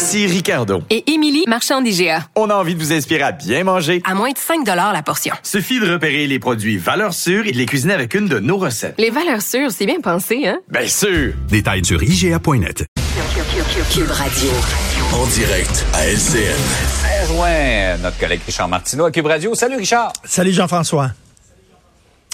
Ici Ricardo. Et Émilie, marchand d'IGA. On a envie de vous inspirer à bien manger. À moins de 5 la portion. Suffit de repérer les produits valeurs sûres et de les cuisiner avec une de nos recettes. Les valeurs sûres, c'est bien pensé, hein? Bien sûr! Détails sur IGA.net. Cube Radio. En direct à LCN. On rejoint notre collègue Richard Martineau à Cube Radio. Salut Richard. Salut Jean-François.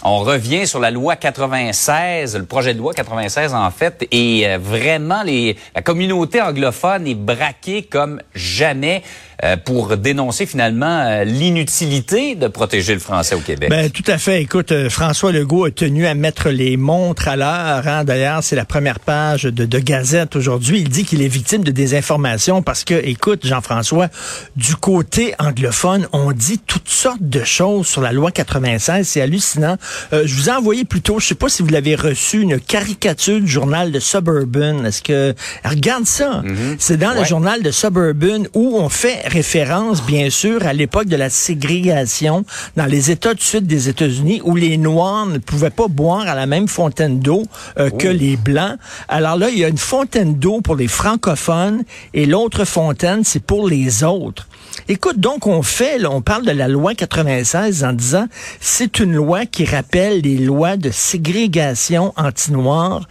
On revient sur la loi 96, le projet de loi 96 en fait, et euh, vraiment les, la communauté anglophone est braquée comme jamais. Euh, pour dénoncer finalement euh, l'inutilité de protéger le français au Québec. Ben tout à fait. Écoute, François Legault a tenu à mettre les montres à l'heure. Hein. D'ailleurs, c'est la première page de, de Gazette aujourd'hui. Il dit qu'il est victime de désinformation parce que, écoute, Jean-François, du côté anglophone, on dit toutes sortes de choses sur la loi 96. C'est hallucinant. Je vous ai envoyé plutôt, je sais pas si vous l'avez reçu, une caricature du journal de Suburban. Est-ce que regarde ça Mm-hmm. C'est dans le journal de Suburban où on fait référence, bien sûr, à l'époque de la ségrégation dans les États du sud des États-Unis où les Noirs ne pouvaient pas boire à la même fontaine d'eau euh, que les Blancs. Alors là, il y a une fontaine d'eau pour les francophones et l'autre fontaine, c'est pour les autres. Écoute, donc on fait, là, on parle de la loi 96 en disant c'est une loi qui rappelle les lois de ségrégation anti-noirs.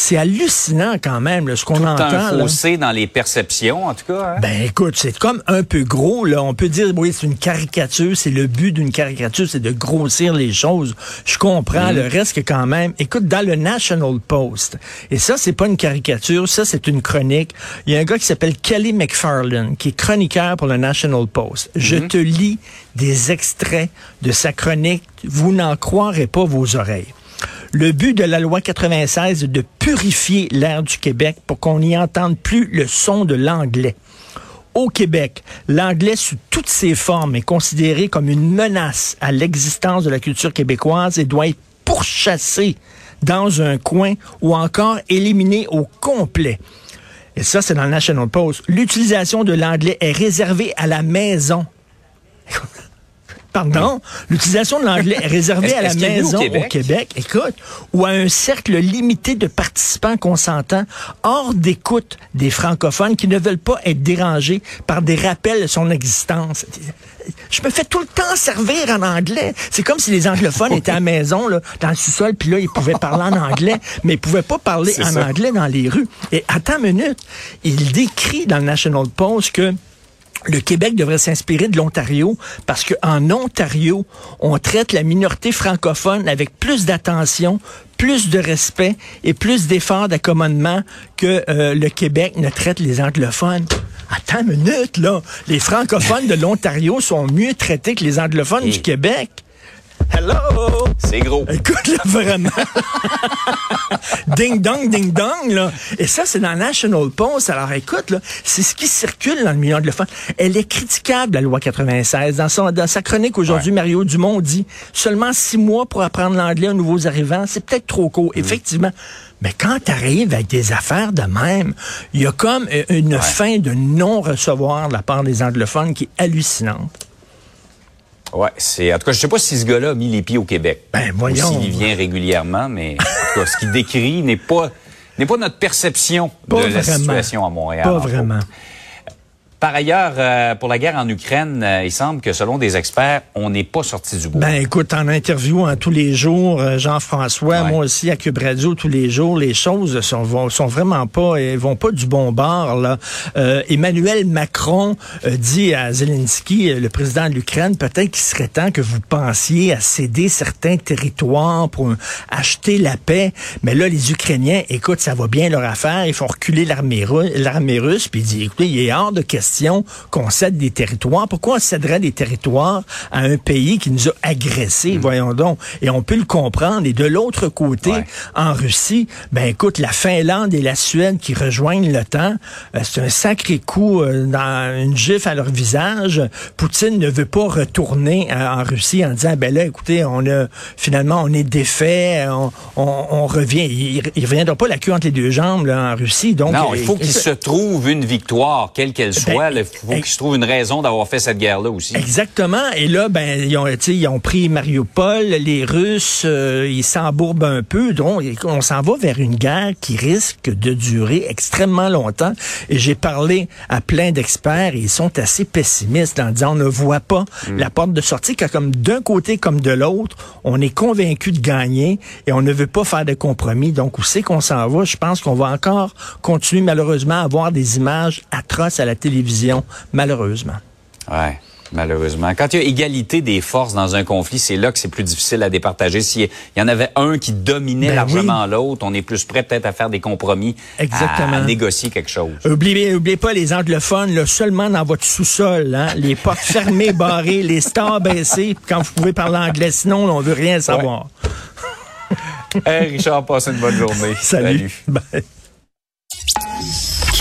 C'est hallucinant quand même, là, ce qu'on entend. un fossé dans les perceptions, en tout cas. hein? Ben écoute, c'est comme un peu gros. Là. On peut dire, oui, c'est une caricature. C'est le but d'une caricature, c'est de grossir les choses. Je comprends. Le reste que quand même. Écoute, dans le National Post, et ça, c'est pas une caricature, ça, c'est une chronique. Il y a un gars qui s'appelle Kelly McFarlane, qui est chroniqueur pour le National Post. Je te lis des extraits de sa chronique. Vous n'en croirez pas vos oreilles. Le but de la loi 96 est de purifier l'air du Québec pour qu'on n'y entende plus le son de l'anglais. Au Québec, l'anglais sous toutes ses formes est considéré comme une menace à l'existence de la culture québécoise et doit être pourchassé dans un coin ou encore éliminé au complet. Et ça, c'est dans le National Post. L'utilisation de l'anglais est réservée à la maison. Pardon? L'utilisation de l'anglais est réservée à la au maison au Québec? Écoute, ou à un cercle limité de participants consentants, hors d'écoute des francophones qui ne veulent pas être dérangés par des rappels de son existence. Je me fais tout le temps servir en anglais. C'est comme si les anglophones étaient à la maison, là, dans le sous-sol, puis là, ils pouvaient parler en anglais, mais ils pouvaient pas parler en ça. anglais dans les rues. Et attends une minute, il décrit dans le National Post que le Québec devrait s'inspirer de l'Ontario parce qu'en Ontario, on traite la minorité francophone avec plus d'attention, plus de respect et plus d'efforts d'accommodement que euh, le Québec ne traite les anglophones. Attends une minute, là. Les francophones de l'Ontario sont mieux traités que les anglophones Et- du Québec. Hello! C'est gros. Écoute, là, vraiment. ding dong, ding dong, là. Et ça, c'est dans National Post. Alors, écoute, là, c'est ce qui circule dans le milieu anglophone. Elle est critiquable, la loi 96. Dans, son, dans sa chronique aujourd'hui, Ouais. Mario Dumont dit seulement six mois pour apprendre l'anglais aux nouveaux arrivants, c'est peut-être trop court. Mm. Effectivement. Mais quand tu arrives avec des affaires de même, il y a comme euh, une fin de non-recevoir de la part des anglophones qui est hallucinante. Ouais, c'est en tout cas, je sais pas si ce gars-là a mis les pieds au Québec. Ben, voyons. S'il y vient régulièrement, mais en tout cas, ce qu'il décrit n'est pas n'est pas notre perception Pas de la vraiment. situation à Montréal. Pas autres. Par ailleurs, euh, pour la guerre en Ukraine, euh, il semble que selon des experts, on n'est pas sorti du bois. Ben écoute, en interview hein, tous les jours, euh, Jean-François, Ouais. moi aussi à Cube Radio tous les jours, les choses sont, vont, sont vraiment pas, elles vont pas du bon bord. Là. Emmanuel Macron dit à Zelensky, le président de l'Ukraine, peut-être qu'il serait temps que vous pensiez à céder certains territoires pour acheter la paix. Mais là, les Ukrainiens, écoute, ça va bien leur affaire, ils font reculer l'armée ru- l'armée russe, puis il dit, écoutez, il est hors de question question qu'on cède des territoires. Pourquoi on céderait des territoires à un pays qui nous a agressés, Mm. voyons donc? Et on peut le comprendre. Et de l'autre côté, Ouais. en Russie, ben écoute, la Finlande et la Suède qui rejoignent l'OTAN, euh, c'est un sacré coup euh, dans une gifle à leur visage. Poutine ne veut pas retourner euh, en Russie en disant, ben là, écoutez, on a finalement, on est défait, on, on- on revient. Il, il reviendra pas la queue entre les deux jambes là, en Russie. Donc, non, il faut qu'il se trouve une victoire, quelle qu'elle soit. Ben, Il faut eh, qu'il se trouve une raison d'avoir fait cette guerre-là aussi. Exactement. Et là, ben, ils ont, ils ont pris Mariupol. Les Russes, euh, ils s'embourbent un peu. Donc, on s'en va vers une guerre qui risque de durer extrêmement longtemps. Et j'ai parlé à plein d'experts et ils sont assez pessimistes en disant on ne voit pas la porte de sortie, car comme d'un côté comme de l'autre, on est convaincu de gagner et on ne veut pas faire de compromis. Donc, où c'est qu'on s'en va? Je pense qu'on va encore continuer malheureusement à avoir des images atroces à la télévision, malheureusement. Ouais. Malheureusement. Quand il y a égalité des forces dans un conflit, c'est là que c'est plus difficile à départager. S'il y en avait un qui dominait Ben largement l'autre, on est plus prêt peut-être à faire des compromis, Exactement. à négocier quelque chose. Oubliez, oubliez pas les anglophones, là, seulement dans votre sous-sol, hein, les portes fermées, barrées, les stars baissées, quand vous pouvez parler anglais. Sinon, on veut rien savoir. Hey, Richard, passe une bonne journée. Salut. Bye.